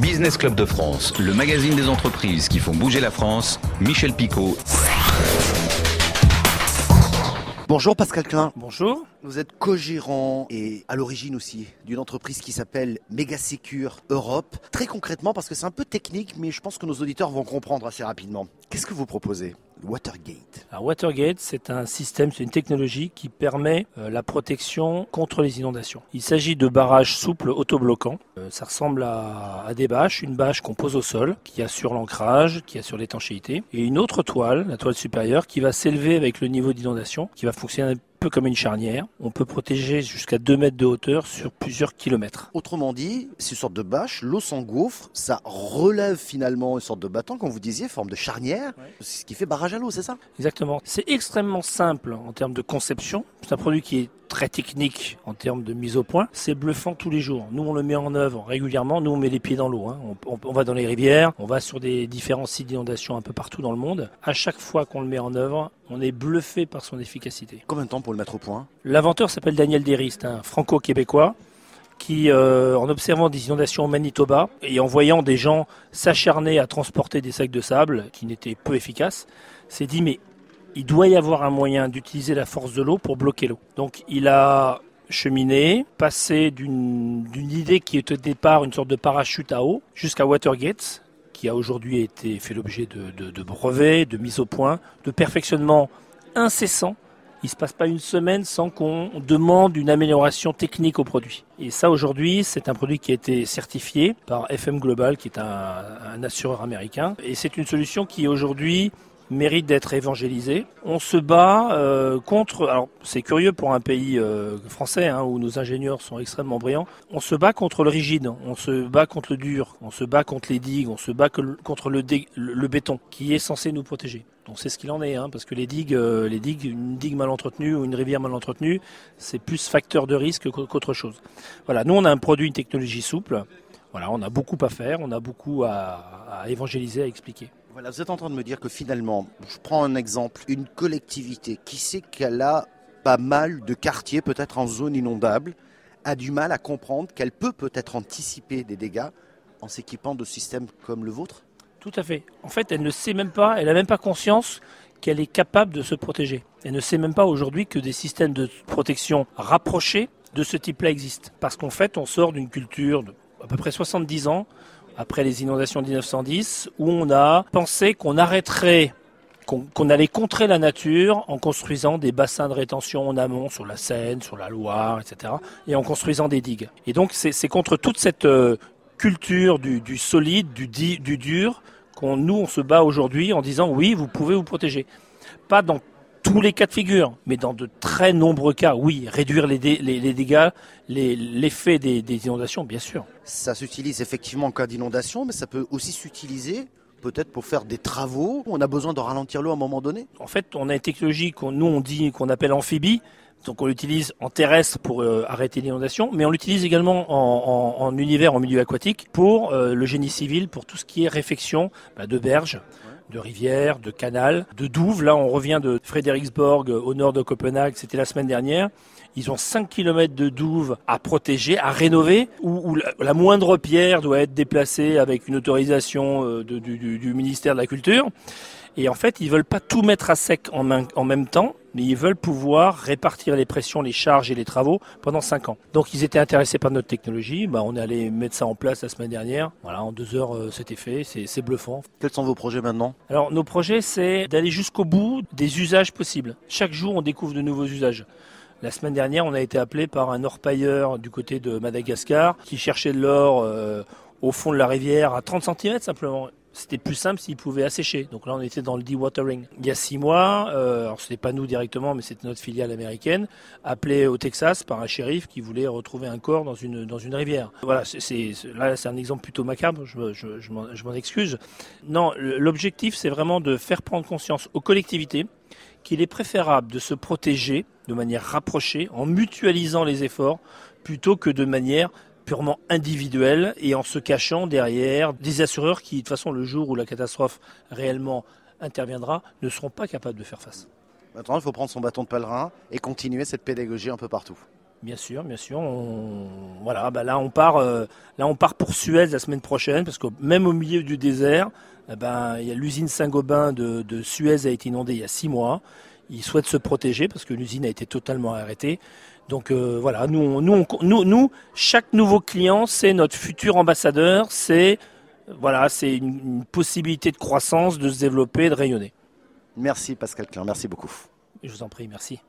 Business Club de France, le magazine des entreprises qui font bouger la France, Michel Picot. Bonjour Pascal Klein. Bonjour. Vous êtes co-gérant et à l'origine aussi d'une entreprise qui s'appelle Megasecure Europe. Très concrètement, parce que c'est un peu technique, mais je pense que nos auditeurs vont comprendre assez rapidement. Qu'est-ce que vous proposez? Watergate. Alors Watergate, c'est un système, c'est une technologie qui permet euh, la protection contre les inondations. Il s'agit de barrages souples autobloquants. Euh, ça ressemble à, à, des bâches, une bâche qu'on pose au sol, qui assure l'ancrage, qui assure l'étanchéité, et une autre toile, la toile supérieure, qui va s'élever avec le niveau d'inondation, qui va fonctionner peu comme une charnière. On peut protéger jusqu'à 2 mètres de hauteur sur plusieurs kilomètres. Autrement dit, c'est une sorte de bâche, l'eau s'engouffre, ça relève finalement une sorte de battant, comme vous disiez, forme de charnière. Ouais. C'est ce qui fait barrage à l'eau, c'est ça? Exactement. C'est extrêmement simple en termes de conception. C'est un produit qui est très technique en termes de mise au point. C'est bluffant tous les jours. Nous, on le met en œuvre régulièrement. Nous, on met les pieds dans l'eau. Hein. On, on, on, va dans les rivières, on va sur des différents sites d'inondation un peu partout dans le monde. À chaque fois qu'on le met en œuvre, on est bluffé par son efficacité. Combien de temps pour le mettre au point? L'inventeur s'appelle Daniel Derist, un franco-québécois qui, euh, en observant des inondations au Manitoba et en voyant des gens s'acharner à transporter des sacs de sable qui n'étaient peu efficaces, s'est dit mais il doit y avoir un moyen d'utiliser la force de l'eau pour bloquer l'eau. Donc il a cheminé, passé d'une idée qui est au départ une sorte de parachute à eau jusqu'à Watergate, qui a aujourd'hui été fait l'objet de, de, brevets, de mise au point, de perfectionnement incessant. Il ne se passe pas une semaine sans qu'on demande une amélioration technique au produit. Et ça, aujourd'hui, c'est un produit qui a été certifié par FM Global, qui est un assureur américain. Et c'est une solution qui, aujourd'hui, mérite d'être évangélisé. On se bat euh, contre, alors c'est curieux pour un pays euh, français hein, où nos ingénieurs sont extrêmement brillants, on se bat contre le rigide, on se bat contre le dur, on se bat contre les digues, on se bat contre le, béton qui est censé nous protéger. Donc c'est ce qu'il en est, hein, parce que les digues, euh, les digues, une digue mal entretenue ou une rivière mal entretenue, c'est plus facteur de risque qu'autre chose. Voilà, nous on a un produit, une technologie souple. Voilà, on a beaucoup à faire, on a beaucoup à évangéliser, à expliquer. Voilà, vous êtes en train de me dire que finalement, je prends un exemple, une collectivité qui sait qu'elle a pas mal de quartiers, peut-être en zone inondable, a du mal à comprendre qu'elle peut peut-être anticiper des dégâts en s'équipant de systèmes comme le vôtre? Tout à fait. En fait, elle ne sait même pas, elle n'a même pas conscience qu'elle est capable de se protéger. Elle ne sait même pas aujourd'hui que des systèmes de protection rapprochés de ce type-là existent. Parce qu'en fait, on sort d'une culture de à peu près 70 ans après les inondations de 1910, où on a pensé qu'on arrêterait, qu'on qu allait contrer la nature en construisant des bassins de rétention en amont sur la Seine, sur la Loire, etc., et en construisant des digues. Et donc c'est contre toute cette euh, culture du, solide, du, du dur, qu'on nous on se bat aujourd'hui en disant oui, vous pouvez vous protéger. Pas dans tous les cas de figure, mais dans de très nombreux cas, oui, réduire les, dé, les, les dégâts, l'effet des, inondations, bien sûr. Ça s'utilise effectivement en cas d'inondation, mais ça peut aussi s'utiliser peut-être pour faire des travaux. On a besoin de ralentir l'eau à un moment donné. En fait, on a une technologie qu'on nous on dit qu'on appelle amphibie. Donc on l'utilise en terrestre pour euh, arrêter l'inondation, mais on l'utilise également en, univers, en milieu aquatique, pour euh, le génie civil, pour tout ce qui est réfection bah, de berges de rivières, de canals, de douves. Là, on revient de Frederiksborg au nord de Copenhague, c'était la semaine dernière. Ils ont 5 km de douves à protéger, à rénover, où, où la, moindre pierre doit être déplacée avec une autorisation euh, du, du, du, ministère de la Culture. Et en fait, ils veulent pas tout mettre à sec en, main, en même temps, mais ils veulent pouvoir répartir les pressions, les charges et les travaux pendant 5 ans. Donc ils étaient intéressés par notre technologie, bah, on est allé mettre ça en place la semaine dernière. Voilà, en deux heures euh, c'était fait, c'est bluffant. Quels sont vos projets maintenant? Alors nos projets c'est d'aller jusqu'au bout des usages possibles. Chaque jour on découvre de nouveaux usages. La semaine dernière, on a été appelé par un orpailleur du côté de Madagascar qui cherchait de l'or euh, au fond de la rivière à 30 cm simplement c'était plus simple s'il pouvait assécher. Donc là, on était dans le dewatering. Il y a six mois, euh, alors pas nous directement, mais c'était notre filiale américaine, appelé au Texas par un shérif qui voulait retrouver un corps dans une, dans une rivière. Voilà, là, c'est un exemple plutôt macabre, je, je, je m'en excuse. Non, l'objectif, c'est vraiment de faire prendre conscience aux collectivités qu'il est préférable de se protéger de manière rapprochée, en mutualisant les efforts, plutôt que de manière purement individuel et en se cachant derrière des assureurs qui, de toute façon, le jour où la catastrophe réellement interviendra, ne seront pas capables de faire face. Maintenant, il faut prendre son bâton de pèlerin et continuer cette pédagogie un peu partout. Bien sûr, bien sûr. On... Voilà, bah là on part, euh, là on part pour Suez la semaine prochaine parce que même au milieu du désert, eh ben il y a l'usine Saint-Gobain de, de, Suez a été inondée il y a six mois. Ils souhaitent se protéger parce que l'usine a été totalement arrêtée. Donc euh, voilà, nous, nous, nous, nous, chaque nouveau client, c'est notre futur ambassadeur, c'est voilà, c'est une, une possibilité de croissance, de se développer, de rayonner. Merci Pascal Klein, merci beaucoup. Je vous en prie, merci.